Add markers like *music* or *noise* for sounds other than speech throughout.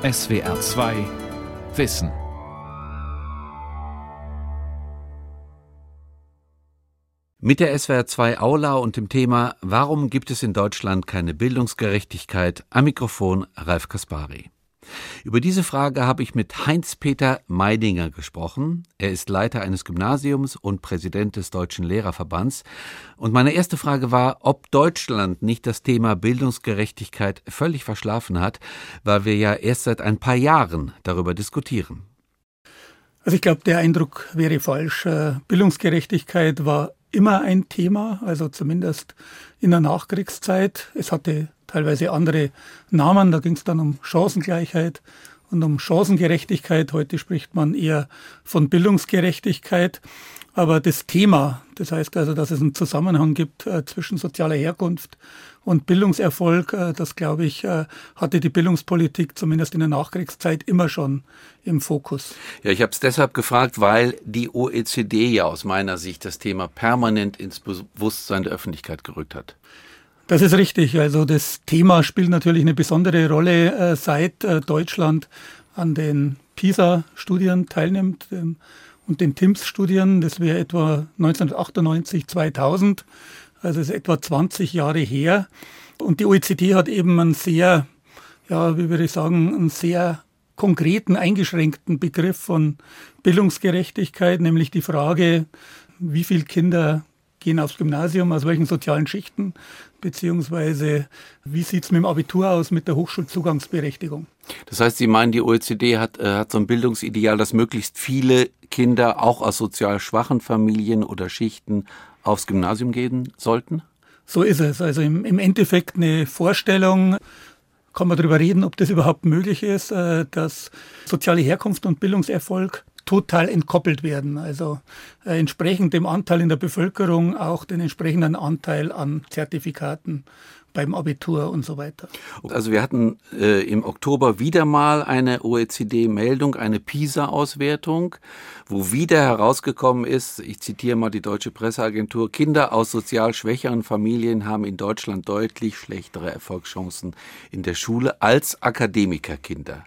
SWR 2 Wissen. Mit der SWR 2 Aula und dem Thema Warum gibt es in Deutschland keine Bildungsgerechtigkeit? Am Mikrofon Ralf Kaspari. Über diese Frage habe ich mit Heinz-Peter Meidinger gesprochen. Er ist Leiter eines Gymnasiums und Präsident des Deutschen Lehrerverbands. Und meine erste Frage war, ob Deutschland nicht das Thema Bildungsgerechtigkeit völlig verschlafen hat, weil wir ja erst seit ein paar Jahren darüber diskutieren. Also ich glaube, der Eindruck wäre falsch. Äh, Bildungsgerechtigkeit war immer ein Thema, also zumindest in der Nachkriegszeit. Es hatte teilweise andere Namen. Da ging es dann um Chancengleichheit und um Chancengerechtigkeit. Heute spricht man eher von Bildungsgerechtigkeit. Aber das Thema, das heißt also, dass es einen Zusammenhang gibt äh, zwischen sozialer Herkunft und Bildungserfolg, äh, das glaube ich, äh, hatte die Bildungspolitik zumindest in der Nachkriegszeit immer schon im Fokus. Ja, ich habe es deshalb gefragt, weil die OECD ja aus meiner Sicht das Thema permanent ins Bewusstsein der Öffentlichkeit gerückt hat. Das ist richtig. Also das Thema spielt natürlich eine besondere Rolle, seit Deutschland an den PISA-Studien teilnimmt und den TIMSS-Studien. Das wäre etwa 1998, 2000. Also ist etwa 20 Jahre her. Und die OECD hat eben einen sehr, ja, wie würde ich sagen, einen sehr konkreten, eingeschränkten Begriff von Bildungsgerechtigkeit, nämlich die Frage, wie viele Kinder gehen aufs Gymnasium, aus welchen sozialen Schichten, beziehungsweise wie sieht es mit dem Abitur aus mit der Hochschulzugangsberechtigung. Das heißt, Sie meinen, die OECD hat, äh, hat so ein Bildungsideal, dass möglichst viele Kinder auch aus sozial schwachen Familien oder Schichten aufs Gymnasium gehen sollten? So ist es. Also im, im Endeffekt eine Vorstellung, kann man darüber reden, ob das überhaupt möglich ist, äh, dass soziale Herkunft und Bildungserfolg total entkoppelt werden. Also äh, entsprechend dem Anteil in der Bevölkerung auch den entsprechenden Anteil an Zertifikaten beim Abitur und so weiter. Also wir hatten äh, im Oktober wieder mal eine OECD-Meldung, eine PISA-Auswertung, wo wieder herausgekommen ist, ich zitiere mal die deutsche Presseagentur, Kinder aus sozial schwächeren Familien haben in Deutschland deutlich schlechtere Erfolgschancen in der Schule als Akademikerkinder.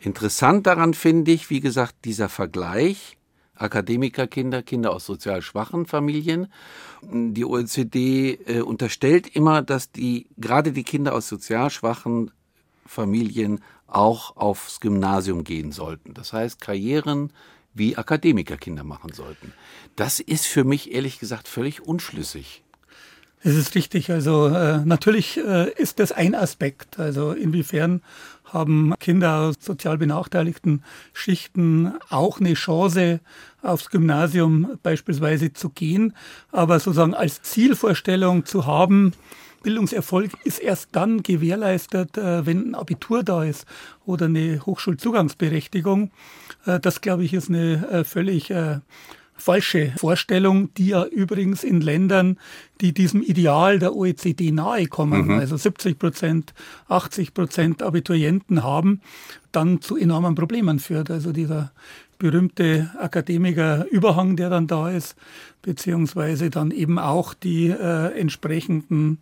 Interessant daran finde ich, wie gesagt, dieser Vergleich Akademikerkinder, Kinder aus sozial schwachen Familien. Die OECD äh, unterstellt immer, dass die gerade die Kinder aus sozial schwachen Familien auch aufs Gymnasium gehen sollten. Das heißt, Karrieren wie Akademikerkinder machen sollten. Das ist für mich ehrlich gesagt völlig unschlüssig. Es ist richtig. Also äh, natürlich äh, ist das ein Aspekt. Also inwiefern haben Kinder aus sozial benachteiligten Schichten auch eine Chance, aufs Gymnasium beispielsweise zu gehen. Aber sozusagen als Zielvorstellung zu haben, Bildungserfolg ist erst dann gewährleistet, äh, wenn ein Abitur da ist oder eine Hochschulzugangsberechtigung. Äh, das, glaube ich, ist eine äh, völlig falsche Vorstellung, die ja übrigens in Ländern, die diesem Ideal der OECD nahe kommen, mhm. also 70 Prozent, 80 Prozent Abiturienten haben, dann zu enormen Problemen führt. Also dieser berühmte Akademiker-Überhang, der dann da ist, beziehungsweise dann eben auch die äh, entsprechenden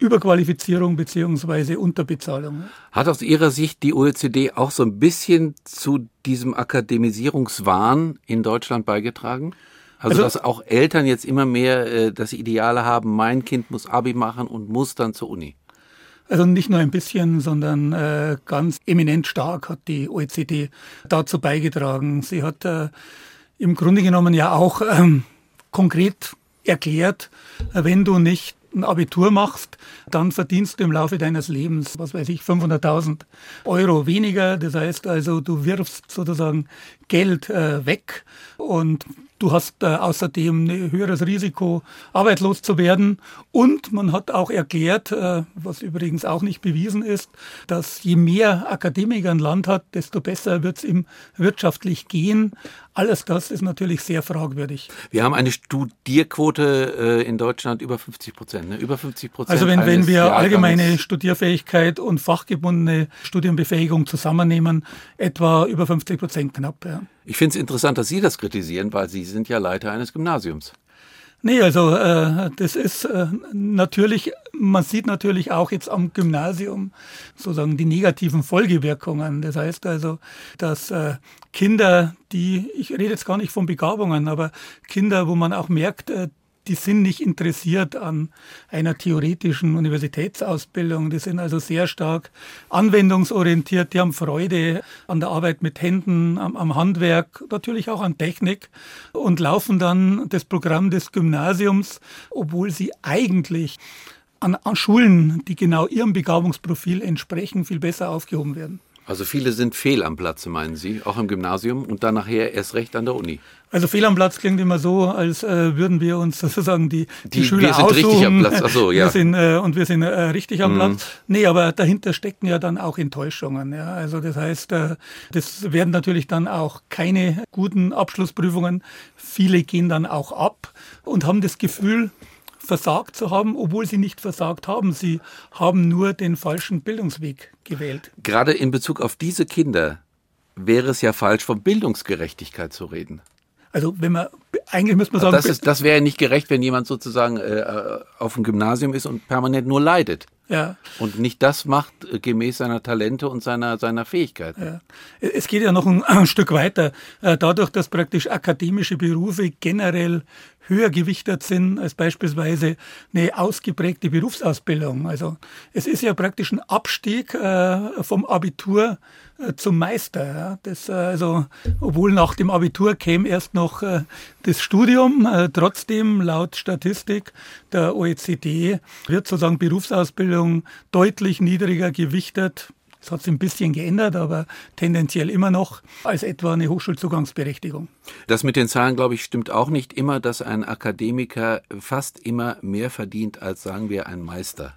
Überqualifizierung beziehungsweise Unterbezahlung. Hat aus Ihrer Sicht die OECD auch so ein bisschen zu diesem Akademisierungswahn in Deutschland beigetragen? Also, also dass auch Eltern jetzt immer mehr äh, das Ideale haben, mein Kind muss Abi machen und muss dann zur Uni. Also nicht nur ein bisschen, sondern äh, ganz eminent stark hat die OECD dazu beigetragen. Sie hat äh, im Grunde genommen ja auch ähm, konkret erklärt, wenn du nicht ein Abitur machst, dann verdienst du im Laufe deines Lebens, was weiß ich, 500.000 Euro weniger. Das heißt also, du wirfst sozusagen Geld äh, weg und Du hast äh, außerdem ein höheres Risiko, arbeitslos zu werden. Und man hat auch erklärt, äh, was übrigens auch nicht bewiesen ist, dass je mehr Akademiker ein Land hat, desto besser wird es ihm wirtschaftlich gehen. Alles das ist natürlich sehr fragwürdig. Wir haben eine Studierquote äh, in Deutschland über 50 Prozent. Ne? Über 50 Prozent. Also wenn, wenn wir allgemeine Studierfähigkeit und fachgebundene Studienbefähigung zusammennehmen, etwa über 50 Prozent knapp. Ja. Ich finde es interessant, dass Sie das kritisieren, weil Sie sind ja Leiter eines Gymnasiums. Nee, also äh, das ist äh, natürlich, man sieht natürlich auch jetzt am Gymnasium sozusagen die negativen Folgewirkungen. Das heißt also, dass äh, Kinder, die, ich rede jetzt gar nicht von Begabungen, aber Kinder, wo man auch merkt, äh, die sind nicht interessiert an einer theoretischen Universitätsausbildung. Die sind also sehr stark anwendungsorientiert. Die haben Freude an der Arbeit mit Händen, am, am Handwerk, natürlich auch an Technik und laufen dann das Programm des Gymnasiums, obwohl sie eigentlich an, an Schulen, die genau ihrem Begabungsprofil entsprechen, viel besser aufgehoben werden. Also viele sind fehl am Platze, meinen Sie, auch im Gymnasium und dann nachher erst recht an der Uni. Also fehl am Platz klingt immer so, als äh, würden wir uns sozusagen die, die, die Schüler wir sind aussuchen. richtig am Platz. Ach so, *laughs* ja. Wir sind, äh, und wir sind äh, richtig am mhm. Platz. Nee, aber dahinter stecken ja dann auch Enttäuschungen. Ja. Also das heißt, äh, das werden natürlich dann auch keine guten Abschlussprüfungen. Viele gehen dann auch ab und haben das Gefühl, versagt zu haben, obwohl sie nicht versagt haben. Sie haben nur den falschen Bildungsweg gewählt. Gerade in Bezug auf diese Kinder wäre es ja falsch, von Bildungsgerechtigkeit zu reden. Also wenn man eigentlich müsste man sagen, das, ist, das wäre ja nicht gerecht, wenn jemand sozusagen äh, auf dem Gymnasium ist und permanent nur leidet. Ja. Und nicht das macht äh, gemäß seiner Talente und seiner, seiner Fähigkeiten. Ja. Es geht ja noch ein, ein Stück weiter. Äh, dadurch, dass praktisch akademische Berufe generell höher gewichtet sind als beispielsweise eine ausgeprägte Berufsausbildung. Also es ist ja praktisch ein Abstieg äh, vom Abitur äh, zum Meister. Das, äh, also, obwohl nach dem Abitur käme erst noch das Studium. Trotzdem, laut Statistik der OECD, wird sozusagen Berufsausbildung deutlich niedriger gewichtet es hat sich ein bisschen geändert, aber tendenziell immer noch als etwa eine Hochschulzugangsberechtigung. Das mit den Zahlen, glaube ich, stimmt auch nicht immer, dass ein Akademiker fast immer mehr verdient als, sagen wir, ein Meister.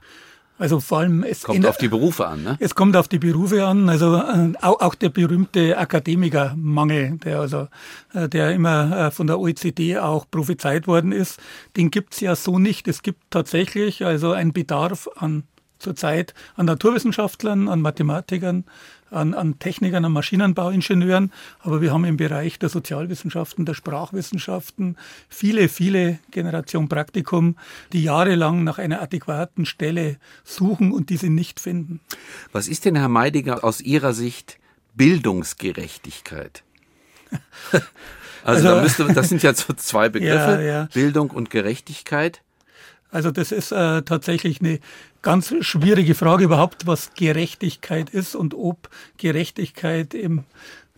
Also vor allem es kommt auf die Berufe an, ne? Es kommt auf die Berufe an. Also äh, auch, auch der berühmte Akademikermangel, der also äh, der immer äh, von der OECD auch prophezeit worden ist, den gibt's ja so nicht. Es gibt tatsächlich also einen Bedarf an zurzeit an Naturwissenschaftlern, an Mathematikern, an, an Technikern, an Maschinenbauingenieuren. Aber wir haben im Bereich der Sozialwissenschaften, der Sprachwissenschaften viele, viele Generationen Praktikum, die jahrelang nach einer adäquaten Stelle suchen und diese nicht finden. Was ist denn, Herr Meidiger, aus Ihrer Sicht Bildungsgerechtigkeit? also, *laughs* also da müsste, das sind ja so zwei *laughs* Begriffe, ja, ja. Bildung und Gerechtigkeit. Also das ist äh, tatsächlich eine ganz schwierige Frage überhaupt, was Gerechtigkeit ist und ob Gerechtigkeit im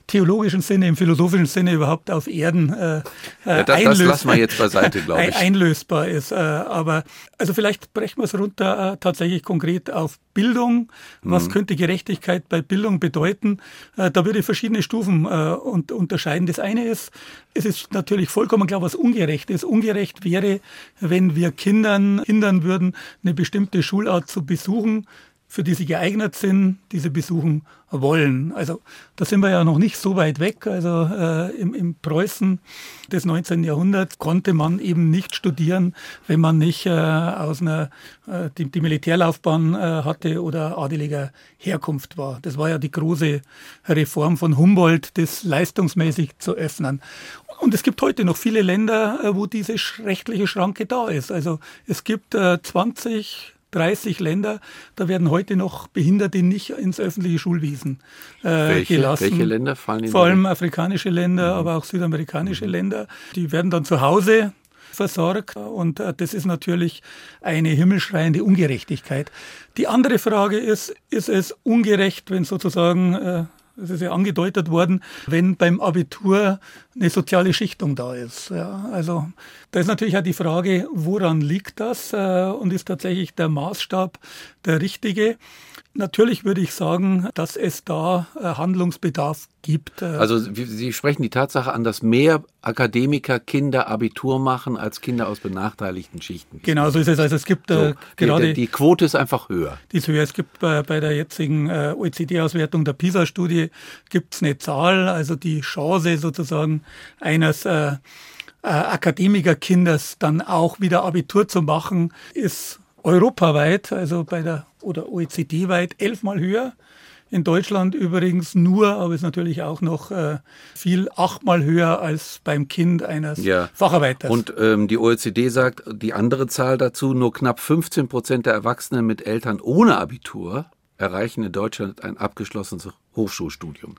theologischen Sinne, im philosophischen Sinne überhaupt auf Erden äh, ja, das, einlös das lassen wir jetzt beiseite, glaube *laughs* ich. einlösbar ist. Äh, aber also vielleicht brechen wir es runter äh, tatsächlich konkret auf Bildung. Was mhm. könnte Gerechtigkeit bei Bildung bedeuten? Äh, da würde ich verschiedene Stufen äh, und, unterscheiden. Das eine ist, es ist natürlich vollkommen klar, was ungerecht ist. Ungerecht wäre, wenn wir Kindern hindern würden, eine bestimmte Schulart zu besuchen, für die sie geeignet sind, diese besuchen wollen. Also da sind wir ja noch nicht so weit weg. Also äh, im, im Preußen des 19. Jahrhunderts konnte man eben nicht studieren, wenn man nicht äh, aus einer äh, die, die Militärlaufbahn äh, hatte oder adeliger Herkunft war. Das war ja die große Reform von Humboldt, das leistungsmäßig zu öffnen. Und es gibt heute noch viele Länder, äh, wo diese rechtliche Schranke da ist. Also es gibt äh, 20 30 Länder, da werden heute noch Behinderte nicht ins öffentliche Schulwesen äh, welche, gelassen. Welche Länder fallen in Vor allem afrikanische Länder, mhm. aber auch südamerikanische mhm. Länder. Die werden dann zu Hause versorgt und äh, das ist natürlich eine himmelschreiende Ungerechtigkeit. Die andere Frage ist, ist es ungerecht, wenn sozusagen äh, das ist ja angedeutet worden, wenn beim Abitur eine soziale Schichtung da ist. Ja, also da ist natürlich auch die Frage, woran liegt das äh, und ist tatsächlich der Maßstab der richtige? Natürlich würde ich sagen, dass es da äh, Handlungsbedarf gibt. Äh. Also Sie sprechen die Tatsache an, dass mehr Akademiker Kinder Abitur machen als Kinder aus benachteiligten Schichten. Genau so ist es. Also es gibt so, gerade die, die, Quote ist einfach höher. Die ist höher. Es gibt bei, bei der jetzigen OECD-Auswertung der PISA-Studie gibt es eine Zahl, also die Chance sozusagen eines äh, äh, Akademikerkindes dann auch wieder Abitur zu machen, ist europaweit, also bei der oder OECD-weit elfmal höher In Deutschland übrigens nur, aber ist natürlich auch noch äh, viel achtmal höher als beim Kind eines ja. Facharbeiters. Und ähm, die OECD sagt die andere Zahl dazu, nur knapp 15 Prozent der Erwachsenen mit Eltern ohne Abitur erreichen in Deutschland ein abgeschlossenes Hochschulstudium.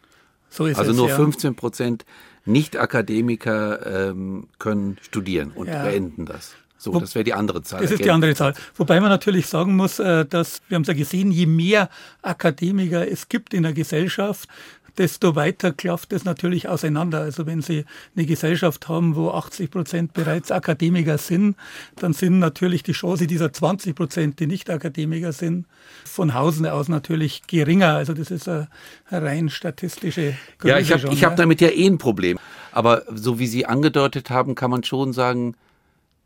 So ist also es, nur ja. 15 Prozent Nicht-Akademiker ähm, können studieren und ja. beenden das. So, Wo, das wäre die andere Zahl. Das ist die andere Zahl. Wobei man natürlich sagen muss, äh, dass, wir haben es ja gesehen, je mehr Akademiker es gibt in der Gesellschaft, desto weiter klafft es natürlich auseinander. Also wenn Sie eine Gesellschaft haben, wo 80 Prozent bereits Akademiker sind, dann sind natürlich die Chance dieser 20 Prozent, die nicht Akademiker sind, von Hausen aus natürlich geringer. Also das ist eine rein statistische Größe Ja, ich habe ja. hab damit ja eh ein Problem. Aber so wie Sie angedeutet haben, kann man schon sagen,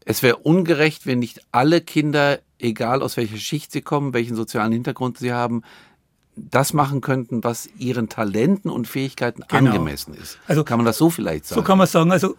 es wäre ungerecht, wenn nicht alle Kinder, egal aus welcher Schicht sie kommen, welchen sozialen Hintergrund sie haben, das machen könnten, was ihren Talenten und Fähigkeiten genau. angemessen ist. Also kann man das so vielleicht sagen? So kann man sagen. Also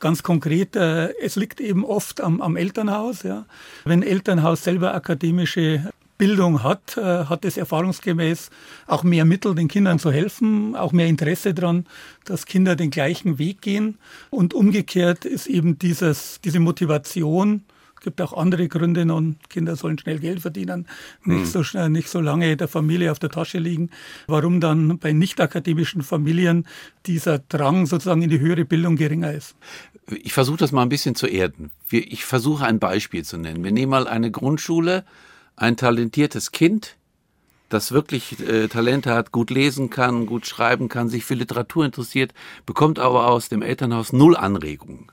ganz konkret, äh, es liegt eben oft am, am Elternhaus. Ja. Wenn Elternhaus selber akademische Bildung hat, äh, hat es erfahrungsgemäß auch mehr Mittel, den Kindern zu helfen, auch mehr Interesse daran, dass Kinder den gleichen Weg gehen. Und umgekehrt ist eben dieses, diese Motivation, gibt auch andere Gründe nun, Kinder sollen schnell Geld verdienen, nicht, hm. so schnell, nicht so lange der Familie auf der Tasche liegen. Warum dann bei nicht akademischen Familien dieser Drang sozusagen in die höhere Bildung geringer ist? Ich versuche das mal ein bisschen zu erden. Ich versuche ein Beispiel zu nennen. Wir nehmen mal eine Grundschule, ein talentiertes Kind, das wirklich äh, Talente hat, gut lesen kann, gut schreiben kann, sich für Literatur interessiert, bekommt aber aus dem Elternhaus null Anregungen.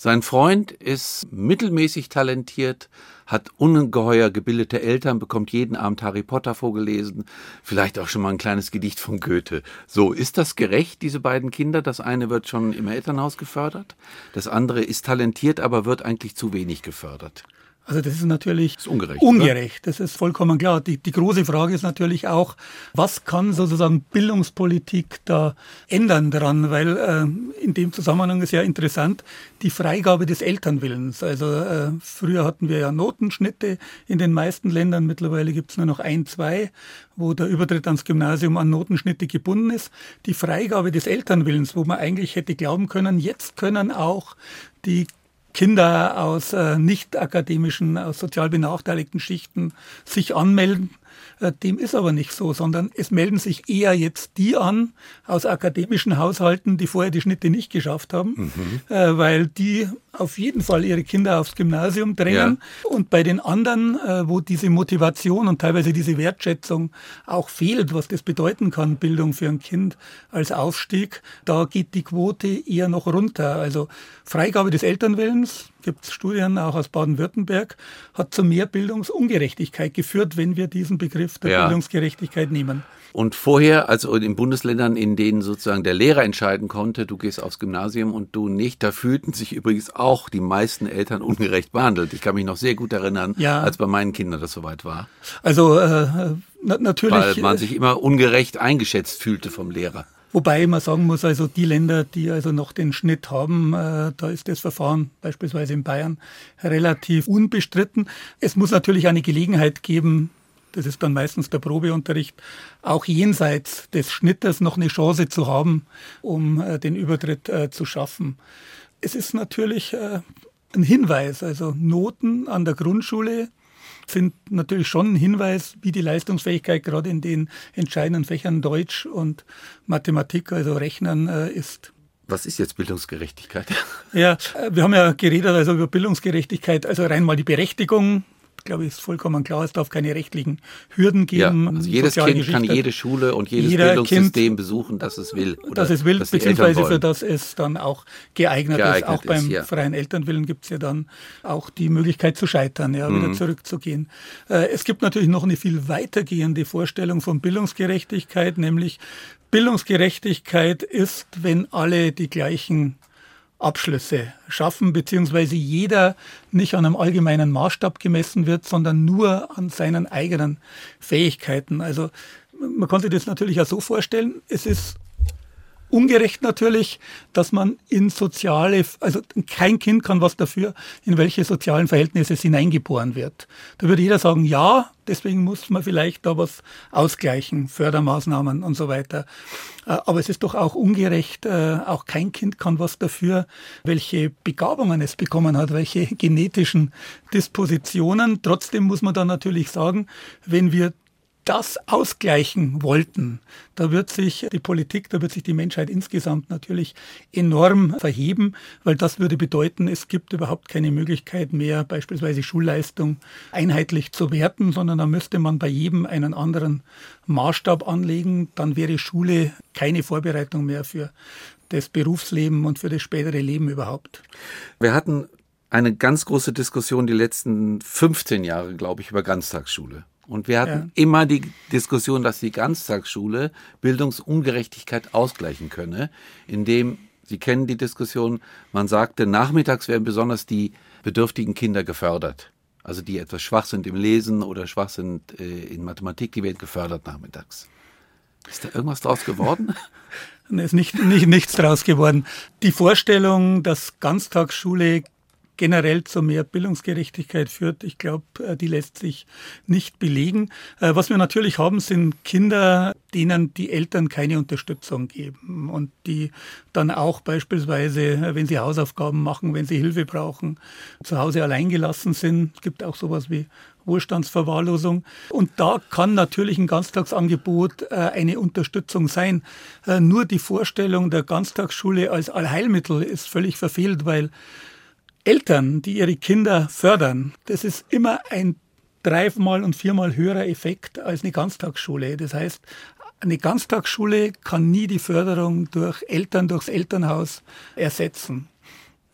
Sein Freund ist mittelmäßig talentiert, hat ungeheuer gebildete Eltern, bekommt jeden Abend Harry Potter vorgelesen, vielleicht auch schon mal ein kleines Gedicht von Goethe. So, ist das gerecht, diese beiden Kinder? Das eine wird schon im Elternhaus gefördert, das andere ist talentiert, aber wird eigentlich zu wenig gefördert. Also das ist natürlich das ist ungerecht. Ungerecht, das ist vollkommen klar. Die, die große Frage ist natürlich auch, was kann sozusagen Bildungspolitik da ändern daran? Weil äh, in dem Zusammenhang ist ja interessant die Freigabe des Elternwillens. Also äh, früher hatten wir ja Notenschnitte in den meisten Ländern, mittlerweile gibt es nur noch ein, zwei, wo der Übertritt ans Gymnasium an Notenschnitte gebunden ist. Die Freigabe des Elternwillens, wo man eigentlich hätte glauben können, jetzt können auch die Kinder aus äh, nicht akademischen, aus sozial benachteiligten Schichten sich anmelden dem ist aber nicht so, sondern es melden sich eher jetzt die an aus akademischen Haushalten, die vorher die Schnitte nicht geschafft haben, mhm. Äh, weil die auf jeden Fall ihre Kinder aufs Gymnasium drängen. Ja. Und bei den anderen, äh, wo diese Motivation und teilweise diese Wertschätzung auch fehlt, was das bedeuten kann, Bildung für ein Kind als Aufstieg, da geht die Quote eher noch runter. Also Freigabe des Elternwillens, gibt es Studien auch aus Baden-Württemberg, hat zu mehr Bildungsungerechtigkeit geführt, wenn wir diesen Begriff der ja. Bildungsgerechtigkeit nehmen. Und vorher, also in Bundesländern, in denen sozusagen der Lehrer entscheiden konnte, du gehst aufs Gymnasium und du nicht, da fühlten sich übrigens auch die meisten Eltern ungerecht behandelt. Ich kann mich noch sehr gut erinnern, ja. als bei meinen Kindern das soweit war. Also äh, na, natürlich. Weil man sich immer ungerecht eingeschätzt fühlte vom Lehrer. Wobei man sagen muss, also die Länder, die also noch den Schnitt haben, äh, da ist das Verfahren beispielsweise in Bayern relativ unbestritten. Es muss natürlich eine Gelegenheit geben, das ist dann meistens der Probeunterricht, auch jenseits des Schnittes noch eine Chance zu haben, um äh, den Übertritt äh, zu schaffen. Es ist natürlich ein Hinweis, also Noten an der Grundschule sind natürlich schon ein Hinweis, wie die Leistungsfähigkeit gerade in den entscheidenden Fächern Deutsch und Mathematik, also Rechnen, äh, ist. Was ist jetzt Bildungsgerechtigkeit? Ja, äh, wir haben ja geredet also über Bildungsgerechtigkeit, also rein mal die Berechtigung glaube ich, ist vollkommen klar, es darf keine rechtlichen Hürden geben. Ja, also jedes Kind kann jede Schule und jedes Jeder Bildungssystem kind, besuchen, das es will. Oder das es will, beziehungsweise für das es dann auch geeignet, geeignet ist. Auch ist, beim ja. freien Elternwillen gibt es ja dann auch die Möglichkeit zu scheitern, ja, wieder mhm. zurückzugehen. Äh, es gibt natürlich noch eine viel weitergehende Vorstellung von Bildungsgerechtigkeit, nämlich Bildungsgerechtigkeit ist, wenn alle die gleichen Abschlüsse schaffen, beziehungsweise jeder nicht an einem allgemeinen Maßstab gemessen wird, sondern nur an seinen eigenen Fähigkeiten. Also man kann sich das natürlich auch so vorstellen, es ist ungerecht natürlich, dass man in soziale, also kein Kind kann was dafür, in welche sozialen Verhältnisse es hineingeboren wird. Da würde jeder sagen, ja, deswegen muss man vielleicht da was ausgleichen, Fördermaßnahmen und so weiter. Äh, aber es ist doch auch ungerecht, äh, auch kein Kind kann was dafür, welche Begabungen es bekommen hat, welche genetischen Dispositionen. Trotzdem muss man dann natürlich sagen, wenn wir das ausgleichen wollten, da wird sich die Politik, da wird sich die Menschheit insgesamt natürlich enorm verheben, weil das würde bedeuten, es gibt überhaupt keine Möglichkeit mehr, beispielsweise Schulleistung einheitlich zu werten, sondern da müsste man bei jedem einen anderen Maßstab anlegen. Dann wäre Schule keine Vorbereitung mehr für das Berufsleben und für das spätere Leben überhaupt. Wir hatten eine ganz große Diskussion die letzten 15 Jahre, glaube ich, über Ganztagsschule. Und wir hatten ja. immer die Diskussion, dass die Ganztagsschule Bildungsungerechtigkeit ausgleichen könne, indem, Sie kennen die Diskussion, man sagte, nachmittags werden besonders die bedürftigen Kinder gefördert. Also die etwas schwach sind im Lesen oder schwach sind äh, in Mathematik, die werden gefördert nachmittags. Ist da irgendwas draus geworden? *laughs* Es ist nicht, nicht, nichts draus geworden. Die Vorstellung, dass Ganztagsschule generell zu mehr Bildungsgerechtigkeit führt. Ich glaube, äh, die lässt sich nicht belegen. Äh, was wir natürlich haben, sind Kinder, denen die Eltern keine Unterstützung geben und die dann auch beispielsweise, äh, wenn sie Hausaufgaben machen, wenn sie Hilfe brauchen, zu Hause alleingelassen sind. Es gibt auch sowas wie Wohlstandsverwahrlosung. Und da kann natürlich ein Ganztagsangebot eine Unterstützung sein. Nur die Vorstellung der Ganztagsschule als Allheilmittel ist völlig verfehlt, weil Eltern, die ihre Kinder fördern, das ist immer ein dreimal und viermal höherer Effekt als eine Ganztagsschule. Das heißt, eine Ganztagsschule kann nie die Förderung durch Eltern, durchs Elternhaus ersetzen.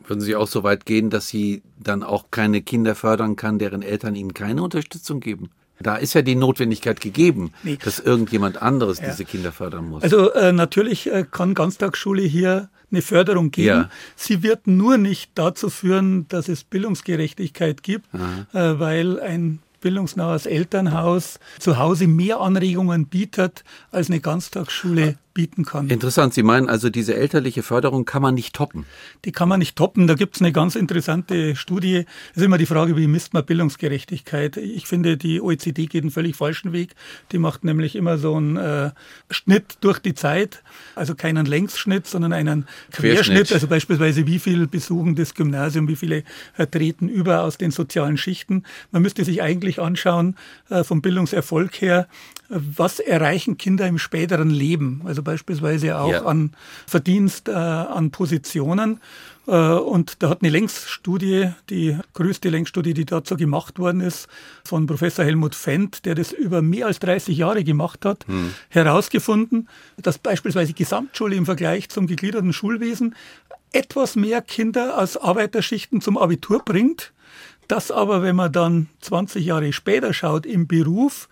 Würden Sie auch so weit gehen, dass sie dann auch keine Kinder fördern kann, deren Eltern ihnen keine Unterstützung geben? Da ist ja die Notwendigkeit gegeben, nee. dass irgendjemand anderes ja. diese Kinder fördern muss. Also äh, natürlich äh, kann Ganztagsschule hier eine Förderung geben. Ja. Sie wird nur nicht dazu führen, dass es Bildungsgerechtigkeit gibt, äh, weil ein bildungsnahes Elternhaus zu Hause mehr Anregungen bietet als eine Ganztagsschule bieten kann. Interessant. Sie meinen also, diese elterliche Förderung kann man nicht toppen? Die kann man nicht toppen. Da gibt es eine ganz interessante Studie. Es ist immer die Frage, wie misst man Bildungsgerechtigkeit? Ich finde, die OECD geht einen völlig falschen Weg. Die macht nämlich immer so einen äh, Schnitt durch die Zeit. Also keinen Längsschnitt, sondern einen Querschnitt. Querschnitt. Also beispielsweise, wie viel besuchen das Gymnasium, wie viele äh, treten über aus den sozialen Schichten. Man müsste sich eigentlich anschauen, äh, vom Bildungserfolg her, was erreichen Kinder im späteren Leben, also beispielsweise auch ja. an Verdienst, äh, an Positionen. Äh, und da hat eine Längsstudie, die größte Längsstudie, die dazu gemacht worden ist, von Professor Helmut Fendt, der das über mehr als 30 Jahre gemacht hat, hm. herausgefunden, dass beispielsweise Gesamtschule im Vergleich zum gegliederten Schulwesen etwas mehr Kinder aus Arbeiterschichten zum Abitur bringt. Das aber, wenn man dann 20 Jahre später schaut, im Beruf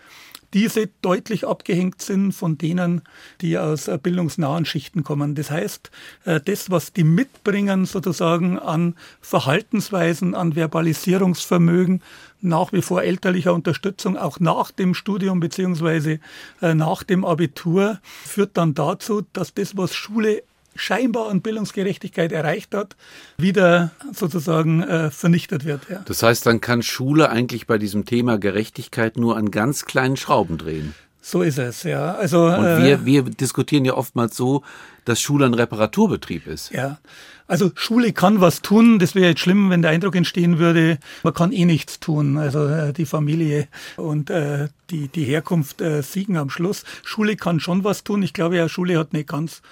diese deutlich abgehängt sind von denen, die aus äh, bildungsnahen Schichten kommen. Das heißt, äh, das, was die mitbringen sozusagen an Verhaltensweisen, an Verbalisierungsvermögen, nach wie vor elterlicher Unterstützung, auch nach dem Studium beziehungsweise äh, nach dem Abitur, führt dann dazu, dass das, was Schule scheinbar an Bildungsgerechtigkeit erreicht hat, wieder sozusagen äh, vernichtet wird. Ja. Das heißt, dann kann Schule eigentlich bei diesem Thema Gerechtigkeit nur an ganz kleinen Schrauben drehen. So ist es, ja. Also, Und wir, äh, wir diskutieren ja oftmals so, dass Schule ein Reparaturbetrieb ist. Ja. Also Schule kann was tun. Das wäre jetzt schlimm, wenn der Eindruck entstehen würde, man kann eh nichts tun. Also äh, die Familie und äh, die, die Herkunft äh, siegen am Schluss. Schule kann schon was tun. Ich glaube ja, Schule hat eine ganz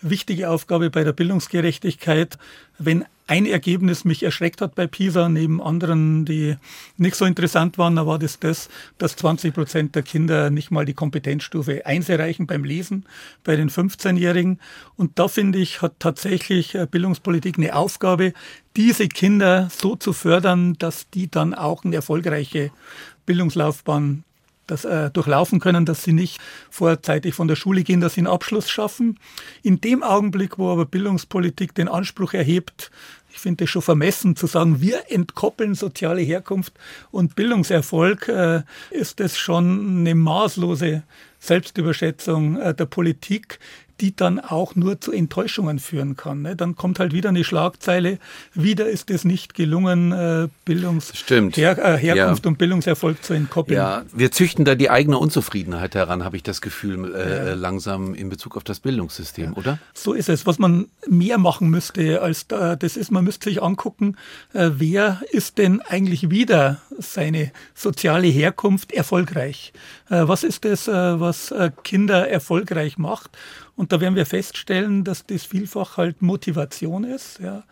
wichtige Aufgabe bei der Bildungsgerechtigkeit. Wenn ein Ergebnis mich erschreckt hat bei PISA, neben anderen, die nicht so interessant waren, da war das das, dass 20 Prozent der Kinder nicht mal die Kompetenzstufe 1 erreichen beim Lesen bei den 15-Jährigen. Und da finde ich, hat tatsächlich äh, Bildungspolitik eine Aufgabe, diese Kinder so zu fördern, dass die dann auch eine erfolgreiche Bildungslaufbahn das äh, durchlaufen können, dass sie nicht vorzeitig von der Schule gehen, dass sie einen Abschluss schaffen. In dem Augenblick, wo aber Bildungspolitik den Anspruch erhebt, ich finde es schon vermessen zu sagen, wir entkoppeln soziale Herkunft und Bildungserfolg, äh, ist das schon eine maßlose Selbstüberschätzung äh, der Politik, die dann auch nur zu Enttäuschungen führen kann. Ne? Dann kommt halt wieder eine Schlagzeile, wieder ist es nicht gelungen, äh, Bildungs Her äh, Herkunft ja. und Bildungserfolg zu entkoppeln. Ja, wir züchten da die eigene Unzufriedenheit heran, habe ich das Gefühl, äh, ja. langsam in Bezug auf das Bildungssystem, ja. oder? So ist es. Was man mehr machen müsste als da, das ist, man müsste sich angucken, äh, wer ist denn eigentlich wieder seine soziale Herkunft erfolgreich? Äh, was ist das, äh, was Kinder erfolgreich macht? Und da werden wir feststellen, dass das vielfach halt Motivation ist, ja.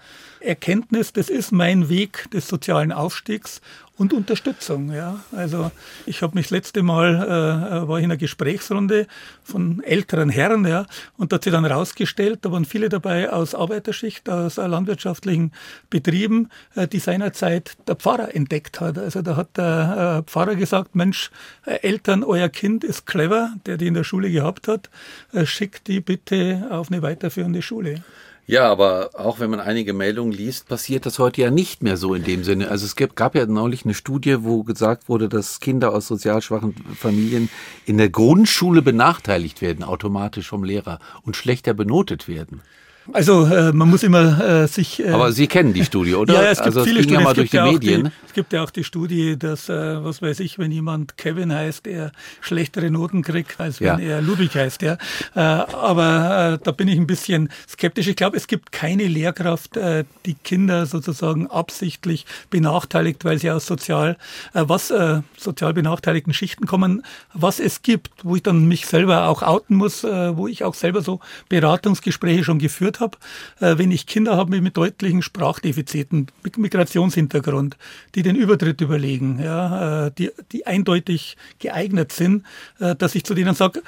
Erkenntnis, das ist mein Weg des sozialen Aufstiegs und Unterstützung. Ja. Also ich habe mich das letzte Mal, äh, war ich in einer Gesprächsrunde von älteren Herren, ja, und da hat sich dann rausgestellt, da waren viele dabei aus Arbeiterschicht, aus landwirtschaftlichen Betrieben, äh, die seinerzeit der Pfarrer entdeckt hat. Also da hat der äh, Pfarrer gesagt, Mensch, äh, Eltern, euer Kind ist clever, der die in der Schule gehabt hat, äh, schickt die bitte auf eine weiterführende Schule. Ja, aber auch wenn man einige Meldungen liest, passiert das heute ja nicht mehr so in dem Sinne. Also es gab ja neulich eine Studie, wo gesagt wurde, dass Kinder aus sozial schwachen Familien in der Grundschule benachteiligt werden, automatisch vom Lehrer und schlechter benotet werden. Also äh, man muss immer äh, sich. Äh, Aber Sie kennen die Studie, oder? Ja, ja es gibt also, viele Studien. Ja mal durch die Medien. Die, es gibt ja auch die Studie, dass äh, was weiß ich, wenn jemand Kevin heißt, er schlechtere Noten kriegt, als wenn ja. er Ludwig heißt. Ja. Äh, aber äh, da bin ich ein bisschen skeptisch. Ich glaube, es gibt keine Lehrkraft, äh, die Kinder sozusagen absichtlich benachteiligt, weil sie aus sozial äh, was äh, sozial benachteiligten Schichten kommen. Was es gibt, wo ich dann mich selber auch outen muss, äh, wo ich auch selber so Beratungsgespräche schon geführt erlebt habe, äh, wenn ich Kinder habe mit deutlichen Sprachdefiziten, mit Migrationshintergrund, die den Übertritt überlegen, ja, äh, die, die eindeutig geeignet sind, äh, dass ich zu denen sage,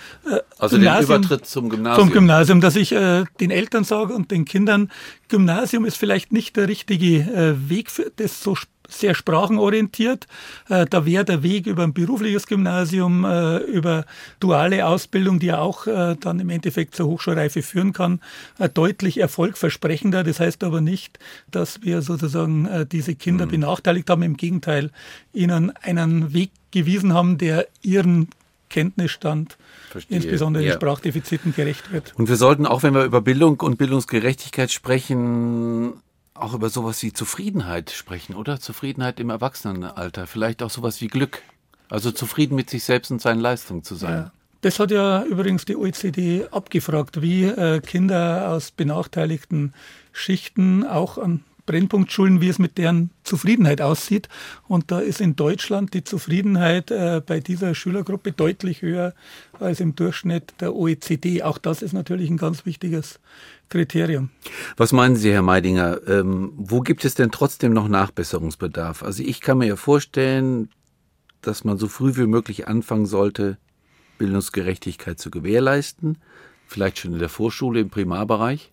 also Gymnasium, den Übertritt zum Gymnasium. Zum Gymnasium, dass ich den Eltern sage und den Kindern, Gymnasium ist vielleicht nicht der richtige Weg für das so sehr sprachenorientiert. Äh, da wäre der Weg über ein berufliches Gymnasium, äh, über duale Ausbildung, die ja auch äh, dann im Endeffekt zur Hochschulreife führen kann, deutlich erfolgversprechender. Das heißt aber nicht, dass wir sozusagen diese Kinder mhm. benachteiligt haben. Im Gegenteil, ihnen einen Weg gewiesen haben, der ihren Kenntnisstand Verstehe. insbesondere ja. den Sprachdefiziten gerecht wird. Und wir sollten auch, wenn wir über Bildung und Bildungsgerechtigkeit sprechen, auch über sowas wie Zufriedenheit sprechen, oder? Zufriedenheit im Erwachsenenalter. Vielleicht auch sowas wie Glück. Also zufrieden mit sich selbst und seinen Leistungen zu sein. Ja. Das hat ja übrigens die OECD abgefragt, wie äh, Kinder aus benachteiligten Schichten auch an Brennpunktschulen, wie es mit deren Zufriedenheit aussieht. Und da ist in Deutschland die Zufriedenheit äh, bei dieser Schülergruppe deutlich höher als im Durchschnitt der OECD. Auch das ist natürlich ein ganz wichtiges Kriterium. Was meinen Sie, Herr Meidinger? Ähm, wo gibt es denn trotzdem noch Nachbesserungsbedarf? Also ich kann mir ja vorstellen, dass man so früh wie möglich anfangen sollte, Bildungsgerechtigkeit zu gewährleisten. Vielleicht schon in der Vorschule, im Primarbereich.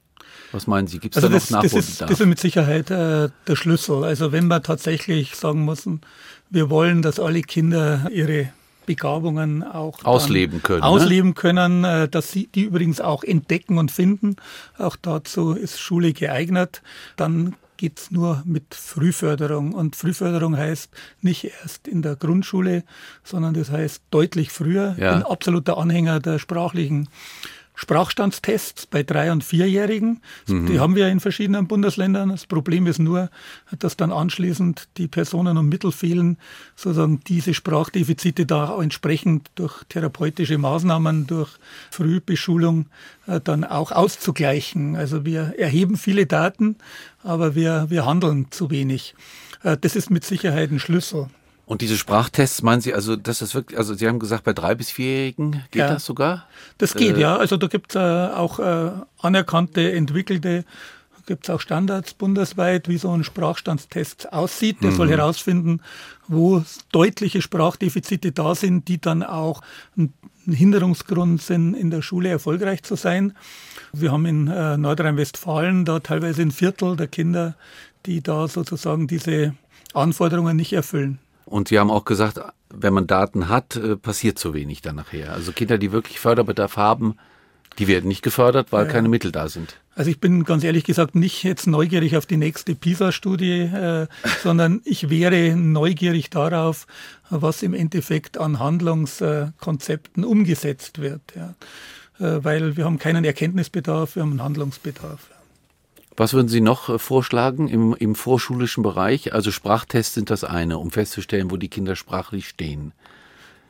Was meinen Sie? Gibt es also da noch Nachholbedarf? Das ist, das ist mit Sicherheit äh, der Schlüssel. Also wenn wir tatsächlich sagen müssen, wir wollen, dass alle Kinder ihre Begabungen auch ausleben können. Ne? Ausleben ne? können, äh, dass sie die übrigens auch entdecken und finden. Auch dazu ist Schule geeignet. Dann geht's nur mit Frühförderung. Und Frühförderung heißt nicht erst in der Grundschule, sondern das heißt deutlich früher. Ja. Ich bin absoluter Anhänger der sprachlichen Sprachstandstests bei drei- und vierjährigen. Mhm. Die haben wir in verschiedenen Bundesländern. Das Problem ist nur, dass dann anschließend die Personen und Mittel fehlen, sozusagen diese Sprachdefizite da auch entsprechend durch therapeutische Maßnahmen, durch Frühbeschulung äh, dann auch auszugleichen. Also wir erheben viele Daten, aber wir, wir handeln zu wenig. Äh, das ist mit Sicherheit ein Schlüssel. Und diese Sprachtests, meinen Sie, also das ist wirklich, also Sie haben gesagt, bei drei bis vierjährigen geht ja, das sogar? Das geht, äh, ja. Also da gibt es äh, auch äh, anerkannte, entwickelte, gibt es auch Standards bundesweit, wie so ein Sprachstandstest aussieht. Der mhm. soll herausfinden, wo deutliche Sprachdefizite da sind, die dann auch ein Hinderungsgrund sind, in der Schule erfolgreich zu sein. Wir haben in äh, Nordrhein-Westfalen da teilweise ein Viertel der Kinder, die da sozusagen diese Anforderungen nicht erfüllen. Und Sie haben auch gesagt, wenn man Daten hat, äh, passiert zu wenig dann nachher. Also Kinder, die wirklich Förderbedarf haben, Die werden nicht gefördert, weil ja. keine Mittel da sind. Also ich bin ganz ehrlich gesagt nicht jetzt neugierig auf die nächste PISA-Studie, äh, *laughs* sondern ich wäre neugierig darauf, was im Endeffekt an Handlungskonzepten umgesetzt wird. Ja. Äh, weil wir haben keinen Erkenntnisbedarf, wir haben einen Handlungsbedarf. Was würden Sie noch äh, vorschlagen im, im vorschulischen Bereich? Also Sprachtests sind das eine, um festzustellen, wo die Kinder sprachlich stehen.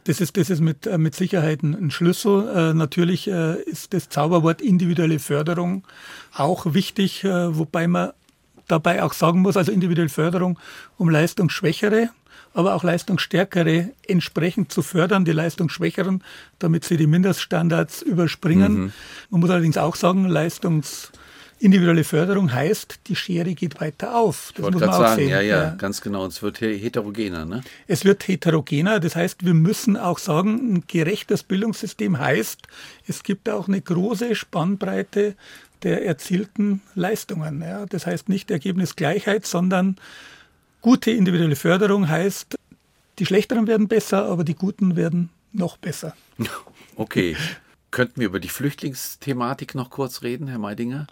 Das ist, das ist mit, äh, mit Sicherheit ein Schlüssel. Äh, natürlich äh, ist das Zauberwort individuelle Förderung auch wichtig, äh, wobei man dabei auch sagen muss, also individuelle Förderung, um Leistungsschwächere, aber auch Leistungsstärkere entsprechend zu fördern, die Leistungsschwächeren, damit sie die Mindeststandards überspringen. Mhm. Man muss allerdings auch sagen, Leistungs individuelle Förderung heißt, die Schere geht weiter auf. Das muss man auch sagen, sehen. Ja, ja, ja, ganz genau. Es wird heterogener. Ne? Es wird heterogener. Das heißt, wir müssen auch sagen, ein gerechtes Bildungssystem heißt, es gibt auch eine große Spannbreite der erzielten Leistungen. Ja, das heißt nicht Ergebnisgleichheit, sondern gute individuelle Förderung heißt, die Schlechteren werden besser, aber die Guten werden noch besser. *laughs* Okay. Könnten wir über die Flüchtlingsthematik noch kurz reden, Herr Meidinger?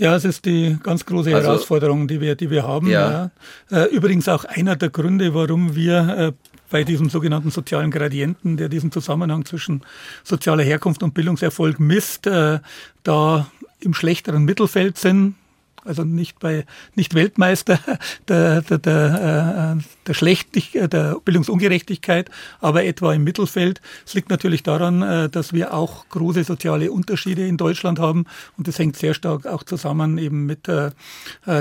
Ja, es ist die ganz große also, Herausforderung, die wir, die wir haben. Ja. ja. Äh, übrigens auch einer der Gründe, warum wir äh, bei diesem sogenannten sozialen Gradienten, der diesen Zusammenhang zwischen sozialer Herkunft und Bildungserfolg misst, äh, da im schlechteren Mittelfeld sind also nicht bei nicht Weltmeister *laughs* der, der, der, äh, der, Schlechtig, der Bildungsungerechtigkeit, aber etwa im Mittelfeld. Es liegt natürlich daran, äh, dass wir auch große soziale Unterschiede in Deutschland haben und das hängt sehr stark auch zusammen eben mit äh,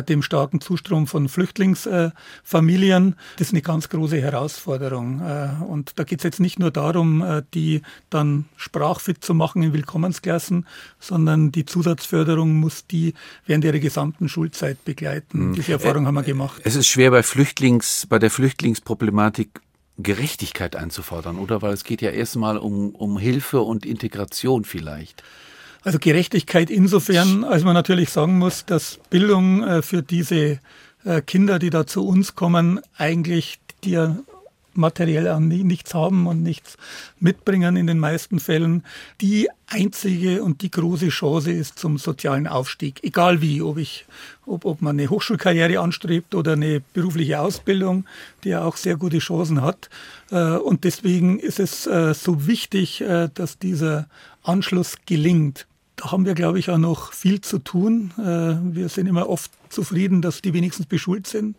dem starken Zustrom von Flüchtlingsfamilien. Das ist eine ganz große Herausforderung und da geht es jetzt nicht nur darum, die dann sprachfit zu machen in Willkommensklassen, sondern die Zusatzförderung muss die während ihrer gesamten gesamten Schulzeit begleiten. Hm. Diese Erfahrung haben wir gemacht. Es ist schwer bei Flüchtlings, bei der Flüchtlingsproblematik Gerechtigkeit einzufordern, oder? Weil es geht ja erstmal um, um Hilfe und Integration vielleicht. Also Gerechtigkeit insofern, als man natürlich sagen muss, dass Bildung äh, für diese äh, Kinder, die da zu uns kommen, eigentlich die materiell auch nichts haben und nichts mitbringen in den meisten Fällen, die einzige und die große Chance ist zum sozialen Aufstieg. Egal wie, ob ich, ob, ob man eine Hochschulkarriere anstrebt oder eine berufliche Ausbildung, die ja auch sehr gute Chancen hat. Äh, und deswegen ist es äh, so wichtig, äh, dass dieser Anschluss gelingt. Da haben wir, glaube ich, auch noch viel zu tun. Wir sind immer oft zufrieden, dass die wenigstens beschult sind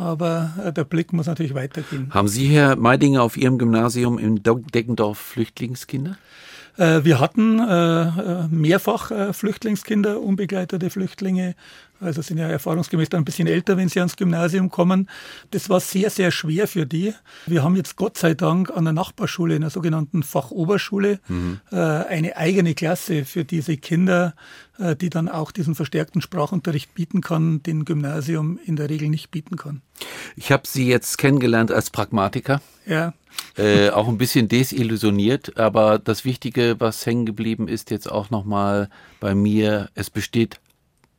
aber äh, der Blick muss natürlich weitergehen. Haben Sie, Herr Meidinger, auf Ihrem Gymnasium in Deggendorf Flüchtlingskinder? Äh, wir hatten äh, mehrfach Flüchtlingskinder, unbegleitete Flüchtlinge, also sind ja erfahrungsgemäß dann ein bisschen älter, wenn sie ans Gymnasium kommen. Das war sehr, sehr schwer für die. Wir haben jetzt Gott sei Dank an der Nachbarschule, in der sogenannten Fachoberschule, mhm. äh, eine eigene Klasse für diese Kinder, äh, die dann auch diesen verstärkten Sprachunterricht bieten kann, den Gymnasium in der Regel nicht bieten kann. Ich habe Sie jetzt kennengelernt als Pragmatiker. Ja. Äh, auch ein bisschen desillusioniert, aber das Wichtige, was hängen geblieben ist, jetzt auch nochmal bei mir, es besteht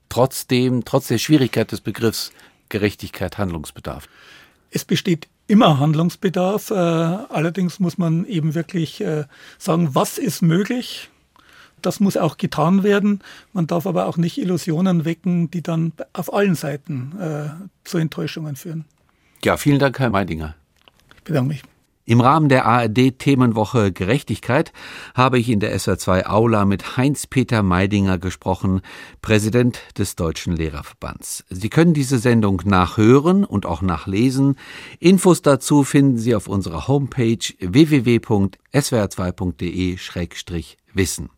trotzdem, trotz der Schwierigkeit des Begriffs Gerechtigkeit Handlungsbedarf? Es besteht immer Handlungsbedarf. Äh, allerdings muss man eben wirklich äh, sagen, was ist möglich? Das muss auch getan werden. Man darf aber auch nicht Illusionen wecken, die dann auf allen Seiten äh, zu Enttäuschungen führen. Ja, vielen Dank, Herr Meidinger. Ich bedanke mich. Im Rahmen der ARD-Themenwoche Gerechtigkeit habe ich in der SR2 Aula mit Heinz-Peter Meidinger gesprochen, Präsident des Deutschen Lehrerverbands. Sie können diese Sendung nachhören und auch nachlesen. Infos dazu finden Sie auf unserer Homepage www.swr2.de-wissen.